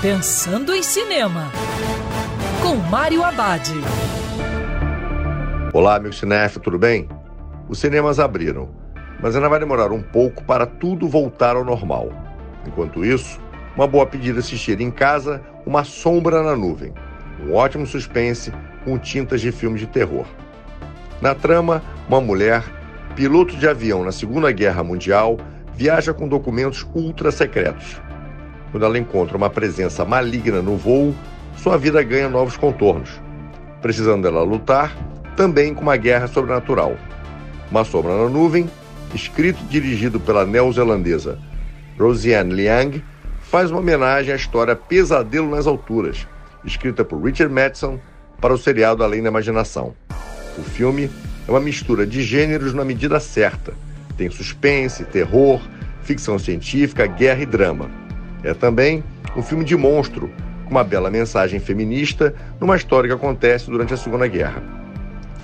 Pensando em Cinema, com Mário Abad. Olá, meu cinef, tudo bem? Os cinemas abriram, mas ainda vai demorar um pouco para tudo voltar ao normal. Enquanto isso, uma boa pedida assistir em casa Uma Sombra na Nuvem, um ótimo suspense com tintas de filme de terror. Na trama, uma mulher, piloto de avião na Segunda Guerra Mundial, viaja com documentos ultra secretos. Quando ela encontra uma presença maligna no voo, sua vida ganha novos contornos, precisando dela lutar também com uma guerra sobrenatural. Uma Sombra na Nuvem, escrito e dirigido pela neozelandesa Rosianne Liang, faz uma homenagem à história Pesadelo nas Alturas, escrita por Richard Madison para o seriado Além da Imaginação. O filme é uma mistura de gêneros na medida certa. Tem suspense, terror, ficção científica, guerra e drama. É também um filme de monstro, com uma bela mensagem feminista numa história que acontece durante a Segunda Guerra.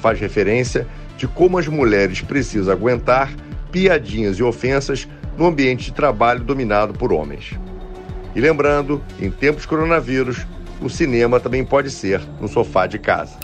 Faz referência de como as mulheres precisam aguentar piadinhas e ofensas no ambiente de trabalho dominado por homens. E lembrando, em tempos de coronavírus, o cinema também pode ser no sofá de casa.